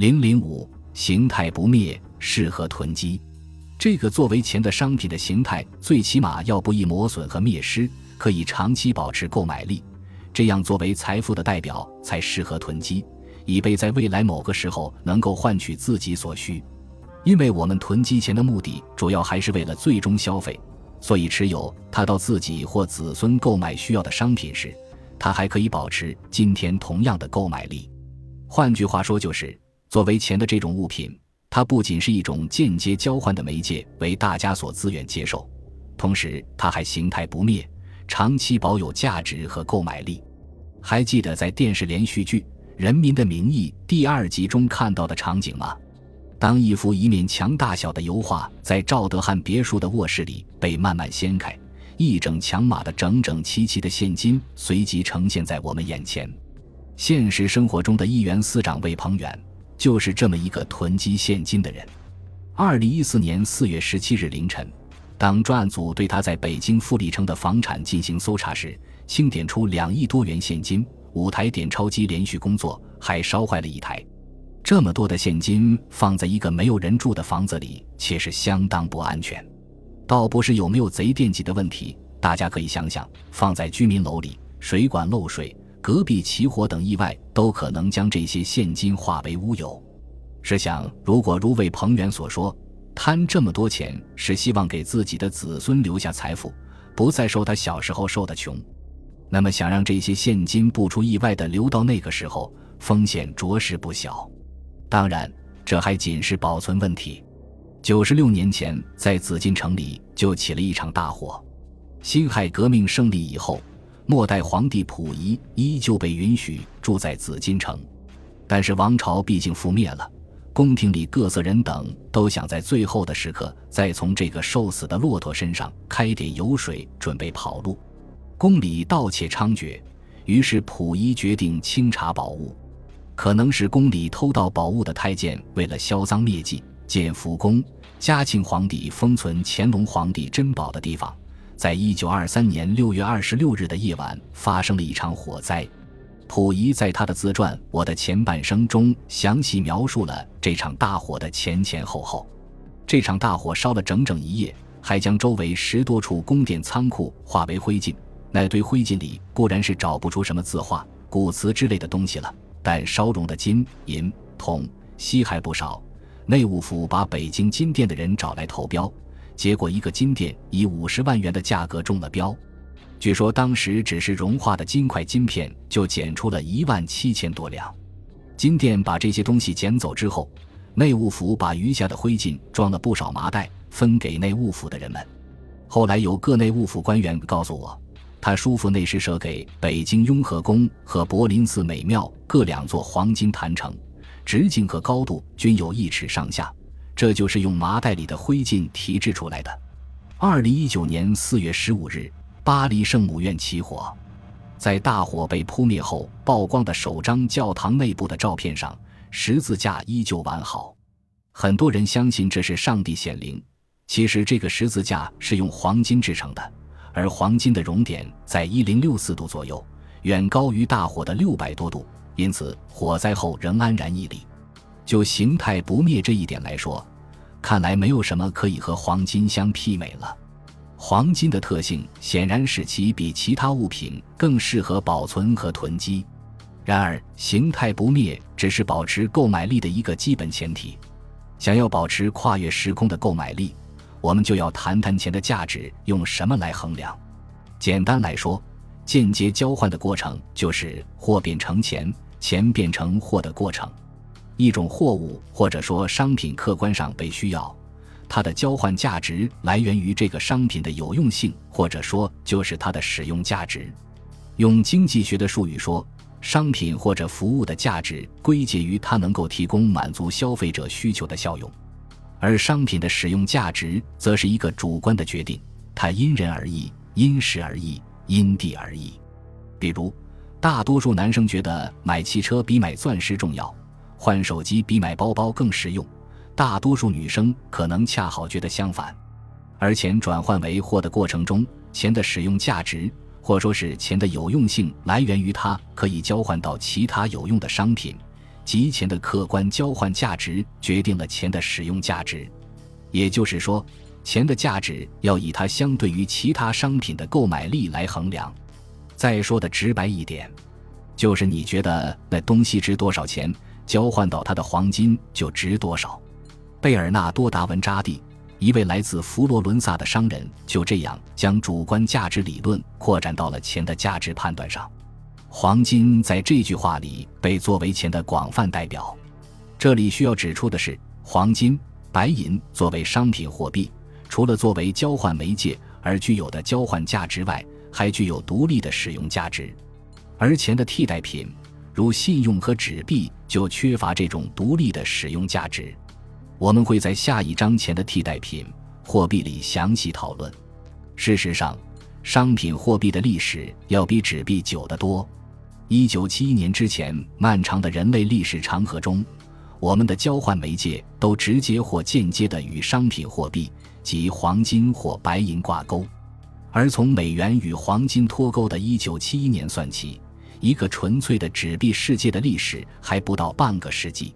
零零五形态不灭，适合囤积。这个作为钱的商品的形态，最起码要不易磨损和灭失，可以长期保持购买力。这样作为财富的代表，才适合囤积，以备在未来某个时候能够换取自己所需。因为我们囤积钱的目的，主要还是为了最终消费，所以持有它到自己或子孙购买需要的商品时，它还可以保持今天同样的购买力。换句话说，就是。作为钱的这种物品，它不仅是一种间接交换的媒介，为大家所自愿接受，同时它还形态不灭，长期保有价值和购买力。还记得在电视连续剧《人民的名义》第二集中看到的场景吗？当一幅一面墙大小的油画在赵德汉别墅的卧室里被慢慢掀开，一整墙码的整整齐齐的现金随即呈现在我们眼前。现实生活中的一员司长魏鹏远。就是这么一个囤积现金的人。二零一四年四月十七日凌晨，当专案组对他在北京富力城的房产进行搜查时，清点出两亿多元现金，五台点钞机连续工作，还烧坏了一台。这么多的现金放在一个没有人住的房子里，其实相当不安全。倒不是有没有贼惦记的问题，大家可以想想，放在居民楼里，水管漏水。隔壁起火等意外都可能将这些现金化为乌有。试想，如果如魏鹏远所说，贪这么多钱是希望给自己的子孙留下财富，不再受他小时候受的穷，那么想让这些现金不出意外的留到那个时候，风险着实不小。当然，这还仅是保存问题。九十六年前，在紫禁城里就起了一场大火。辛亥革命胜利以后。末代皇帝溥仪依旧被允许住在紫禁城，但是王朝毕竟覆灭了，宫廷里各色人等都想在最后的时刻再从这个瘦死的骆驼身上开点油水，准备跑路。宫里盗窃猖獗，于是溥仪决定清查宝物。可能是宫里偷盗宝物的太监为了销赃灭迹，建福宫，嘉庆皇帝封存乾隆皇帝珍宝的地方。在一九二三年六月二十六日的夜晚，发生了一场火灾。溥仪在他的自传《我的前半生》中详细描述了这场大火的前前后后。这场大火烧了整整一夜，还将周围十多处宫殿仓库化为灰烬。那堆灰烬里固然是找不出什么字画、古瓷之类的东西了，但烧融的金银铜锡还不少。内务府把北京金店的人找来投标。结果，一个金店以五十万元的价格中了标。据说当时只是融化的金块金片就检出了一万七千多两。金店把这些东西捡走之后，内务府把余下的灰烬装了不少麻袋，分给内务府的人们。后来有各内务府官员告诉我，他叔父那时舍给北京雍和宫和柏林寺美庙各两座黄金坛城，直径和高度均有一尺上下。这就是用麻袋里的灰烬提制出来的。二零一九年四月十五日，巴黎圣母院起火，在大火被扑灭后曝光的首张教堂内部的照片上，十字架依旧完好。很多人相信这是上帝显灵，其实这个十字架是用黄金制成的，而黄金的熔点在一零六四度左右，远高于大火的六百多度，因此火灾后仍安然屹立。就形态不灭这一点来说，看来没有什么可以和黄金相媲美了。黄金的特性显然使其比其他物品更适合保存和囤积。然而，形态不灭只是保持购买力的一个基本前提。想要保持跨越时空的购买力，我们就要谈谈钱的价值用什么来衡量。简单来说，间接交换的过程就是货变成钱，钱变成货的过程。一种货物或者说商品客观上被需要，它的交换价值来源于这个商品的有用性，或者说就是它的使用价值。用经济学的术语说，商品或者服务的价值归结于它能够提供满足消费者需求的效用，而商品的使用价值则是一个主观的决定，它因人而异，因时而异，因地而异。比如，大多数男生觉得买汽车比买钻石重要。换手机比买包包更实用，大多数女生可能恰好觉得相反。而钱转换为货的过程中，钱的使用价值，或说是钱的有用性，来源于它可以交换到其他有用的商品，即钱的客观交换价值决定了钱的使用价值。也就是说，钱的价值要以它相对于其他商品的购买力来衡量。再说的直白一点，就是你觉得那东西值多少钱，交换到它的黄金就值多少。贝尔纳多·达文扎蒂，一位来自佛罗伦萨的商人，就这样将主观价值理论扩展到了钱的价值判断上。黄金在这句话里被作为钱的广泛代表。这里需要指出的是，黄金。白银作为商品货币，除了作为交换媒介而具有的交换价值外，还具有独立的使用价值。而钱的替代品，如信用和纸币，就缺乏这种独立的使用价值。我们会在下一章前的替代品货币里详细讨论。事实上，商品货币的历史要比纸币久得多。一九七一年之前，漫长的人类历史长河中。我们的交换媒介都直接或间接的与商品货币及黄金或白银挂钩，而从美元与黄金脱钩的1971年算起，一个纯粹的纸币世界的历史还不到半个世纪。